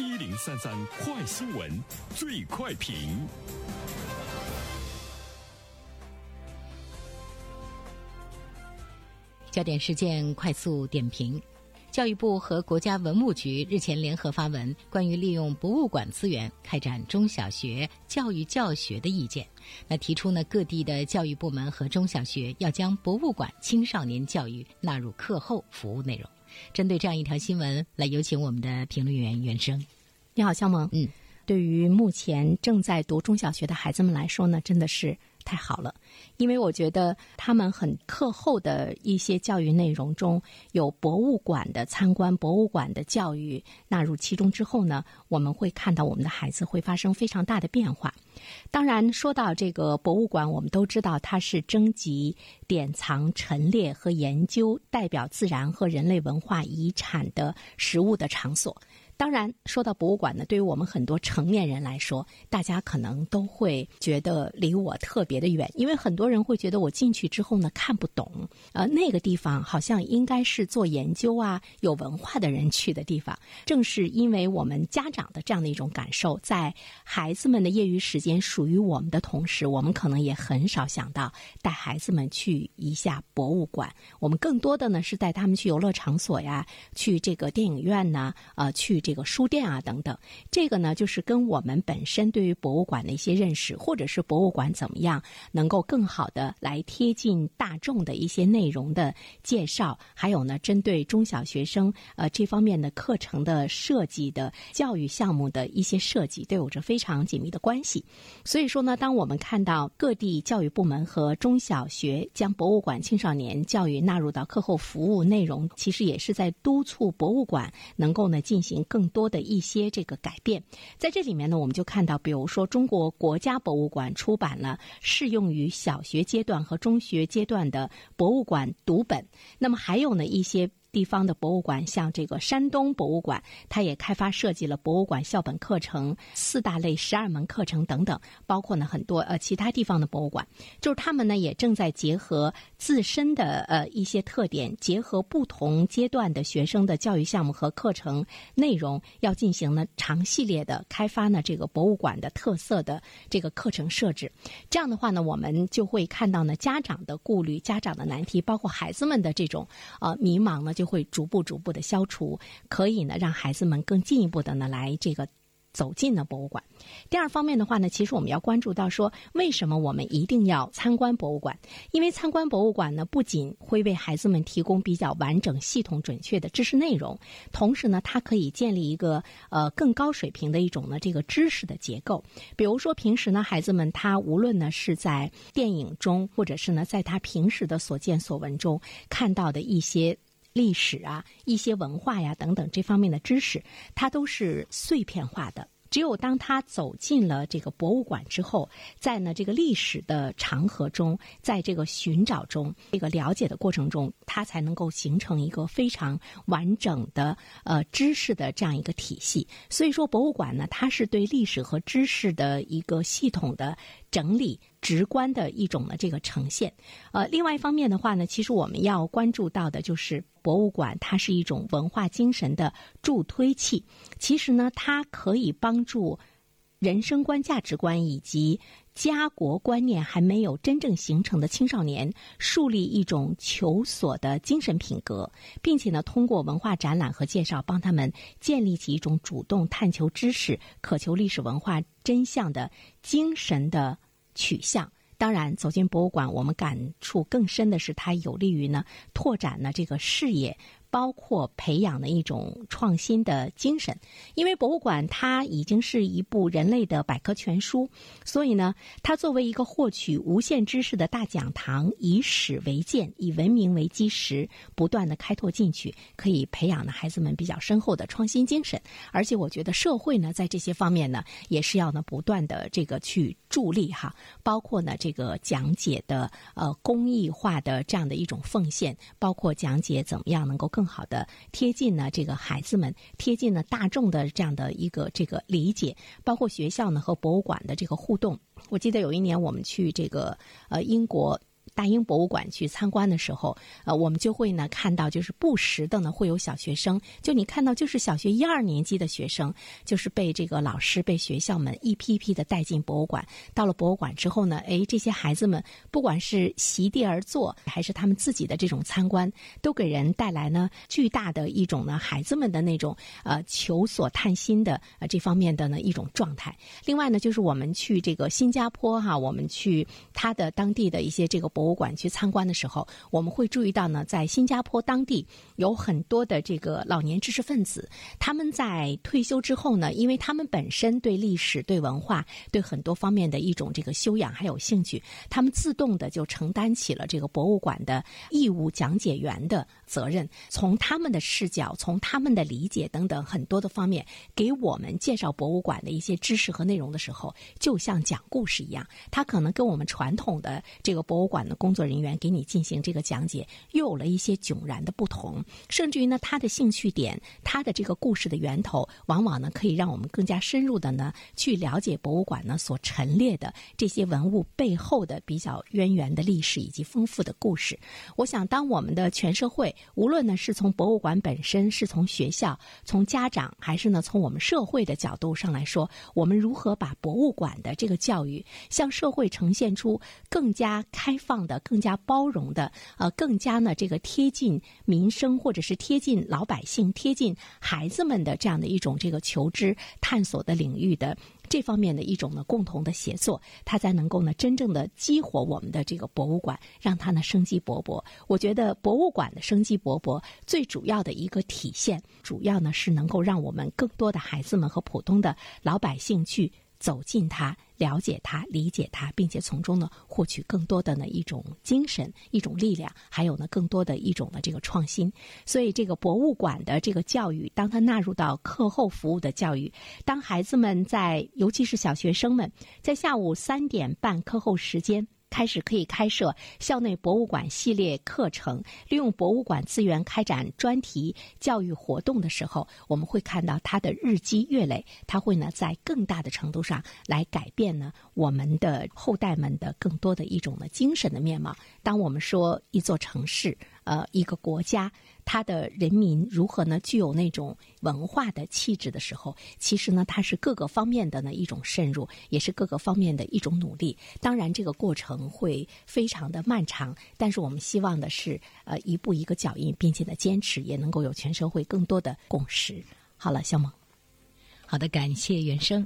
一零三三快新闻，最快评。焦点事件快速点评：教育部和国家文物局日前联合发文，关于利用博物馆资源开展中小学教育教学的意见。那提出呢，各地的教育部门和中小学要将博物馆青少年教育纳入课后服务内容。针对这样一条新闻，来有请我们的评论员袁生。你好，肖萌。嗯，对于目前正在读中小学的孩子们来说呢，真的是。太好了，因为我觉得他们很课后的一些教育内容中有博物馆的参观、博物馆的教育纳入其中之后呢，我们会看到我们的孩子会发生非常大的变化。当然，说到这个博物馆，我们都知道它是征集、典藏、陈列和研究代表自然和人类文化遗产的实物的场所。当然，说到博物馆呢，对于我们很多成年人来说，大家可能都会觉得离我特别的远，因为很多人会觉得我进去之后呢看不懂，呃，那个地方好像应该是做研究啊、有文化的人去的地方。正是因为我们家长的这样的一种感受，在孩子们的业余时间属于我们的同时，我们可能也很少想到带孩子们去一下博物馆。我们更多的呢是带他们去游乐场所呀，去这个电影院呢，呃，去这。这个书店啊，等等，这个呢，就是跟我们本身对于博物馆的一些认识，或者是博物馆怎么样能够更好的来贴近大众的一些内容的介绍，还有呢，针对中小学生呃这方面的课程的设计的教育项目的一些设计，都有着非常紧密的关系。所以说呢，当我们看到各地教育部门和中小学将博物馆青少年教育纳入到课后服务内容，其实也是在督促博物馆能够呢进行更。更多的一些这个改变，在这里面呢，我们就看到，比如说中国国家博物馆出版了适用于小学阶段和中学阶段的博物馆读本，那么还有呢一些。地方的博物馆，像这个山东博物馆，它也开发设计了博物馆校本课程四大类十二门课程等等，包括呢很多呃其他地方的博物馆，就是他们呢也正在结合自身的呃一些特点，结合不同阶段的学生的教育项目和课程内容，要进行呢长系列的开发呢这个博物馆的特色的这个课程设置。这样的话呢，我们就会看到呢家长的顾虑、家长的难题，包括孩子们的这种呃迷茫呢。就会逐步逐步的消除，可以呢让孩子们更进一步的呢来这个走进了博物馆。第二方面的话呢，其实我们要关注到说，为什么我们一定要参观博物馆？因为参观博物馆呢，不仅会为孩子们提供比较完整、系统、准确的知识内容，同时呢，它可以建立一个呃更高水平的一种呢这个知识的结构。比如说，平时呢，孩子们他无论呢是在电影中，或者是呢在他平时的所见所闻中看到的一些。历史啊，一些文化呀等等这方面的知识，它都是碎片化的。只有当他走进了这个博物馆之后，在呢这个历史的长河中，在这个寻找中，这个了解的过程中，他才能够形成一个非常完整的呃知识的这样一个体系。所以说，博物馆呢，它是对历史和知识的一个系统的整理。直观的一种呢这个呈现，呃，另外一方面的话呢，其实我们要关注到的就是博物馆，它是一种文化精神的助推器。其实呢，它可以帮助人生观、价值观以及家国观念还没有真正形成的青少年树立一种求索的精神品格，并且呢，通过文化展览和介绍，帮他们建立起一种主动探求知识、渴求历史文化真相的精神的。取向，当然走进博物馆，我们感触更深的是，它有利于呢拓展呢这个视野。包括培养的一种创新的精神，因为博物馆它已经是一部人类的百科全书，所以呢，它作为一个获取无限知识的大讲堂，以史为鉴，以文明为基石，不断的开拓进取，可以培养呢孩子们比较深厚的创新精神。而且我觉得社会呢，在这些方面呢，也是要呢不断的这个去助力哈，包括呢这个讲解的呃公益化的这样的一种奉献，包括讲解怎么样能够更。更好的贴近呢，这个孩子们贴近呢大众的这样的一个这个理解，包括学校呢和博物馆的这个互动。我记得有一年我们去这个呃英国。大英博物馆去参观的时候，呃，我们就会呢看到，就是不时的呢会有小学生，就你看到就是小学一二年级的学生，就是被这个老师、被学校们一批批的带进博物馆。到了博物馆之后呢，哎，这些孩子们不管是席地而坐，还是他们自己的这种参观，都给人带来呢巨大的一种呢孩子们的那种呃求索探心的呃这方面的呢一种状态。另外呢，就是我们去这个新加坡哈，我们去他的当地的一些这个博物博物馆去参观的时候，我们会注意到呢，在新加坡当地有很多的这个老年知识分子，他们在退休之后呢，因为他们本身对历史、对文化、对很多方面的一种这个修养还有兴趣，他们自动的就承担起了这个博物馆的义务讲解员的责任，从他们的视角、从他们的理解等等很多的方面，给我们介绍博物馆的一些知识和内容的时候，就像讲故事一样，他可能跟我们传统的这个博物馆的工作人员给你进行这个讲解，又有了一些迥然的不同。甚至于呢，他的兴趣点，他的这个故事的源头，往往呢可以让我们更加深入的呢去了解博物馆呢所陈列的这些文物背后的比较渊源的历史以及丰富的故事。我想，当我们的全社会，无论呢是从博物馆本身，是从学校、从家长，还是呢从我们社会的角度上来说，我们如何把博物馆的这个教育向社会呈现出更加开放的、更加包容的，呃，更加呢这个贴近民生，或者是贴近老百姓、贴近孩子们的这样的一种这个求知探索的领域的这方面的一种呢共同的协作，它才能够呢真正的激活我们的这个博物馆，让它呢生机勃勃。我觉得博物馆的生机勃勃，最主要的一个体现，主要呢是能够让我们更多的孩子们和普通的老百姓去走进它。了解它，理解它，并且从中呢获取更多的呢一种精神、一种力量，还有呢更多的一种的这个创新。所以，这个博物馆的这个教育，当它纳入到课后服务的教育，当孩子们在，尤其是小学生们，在下午三点半课后时间。开始可以开设校内博物馆系列课程，利用博物馆资源开展专题教育活动的时候，我们会看到它的日积月累，它会呢在更大的程度上来改变呢我们的后代们的更多的一种呢精神的面貌。当我们说一座城市，呃，一个国家。它的人民如何呢？具有那种文化的气质的时候，其实呢，它是各个方面的呢一种渗入，也是各个方面的一种努力。当然，这个过程会非常的漫长，但是我们希望的是，呃，一步一个脚印，并且呢，坚持也能够有全社会更多的共识。好了，肖萌，好的，感谢原生。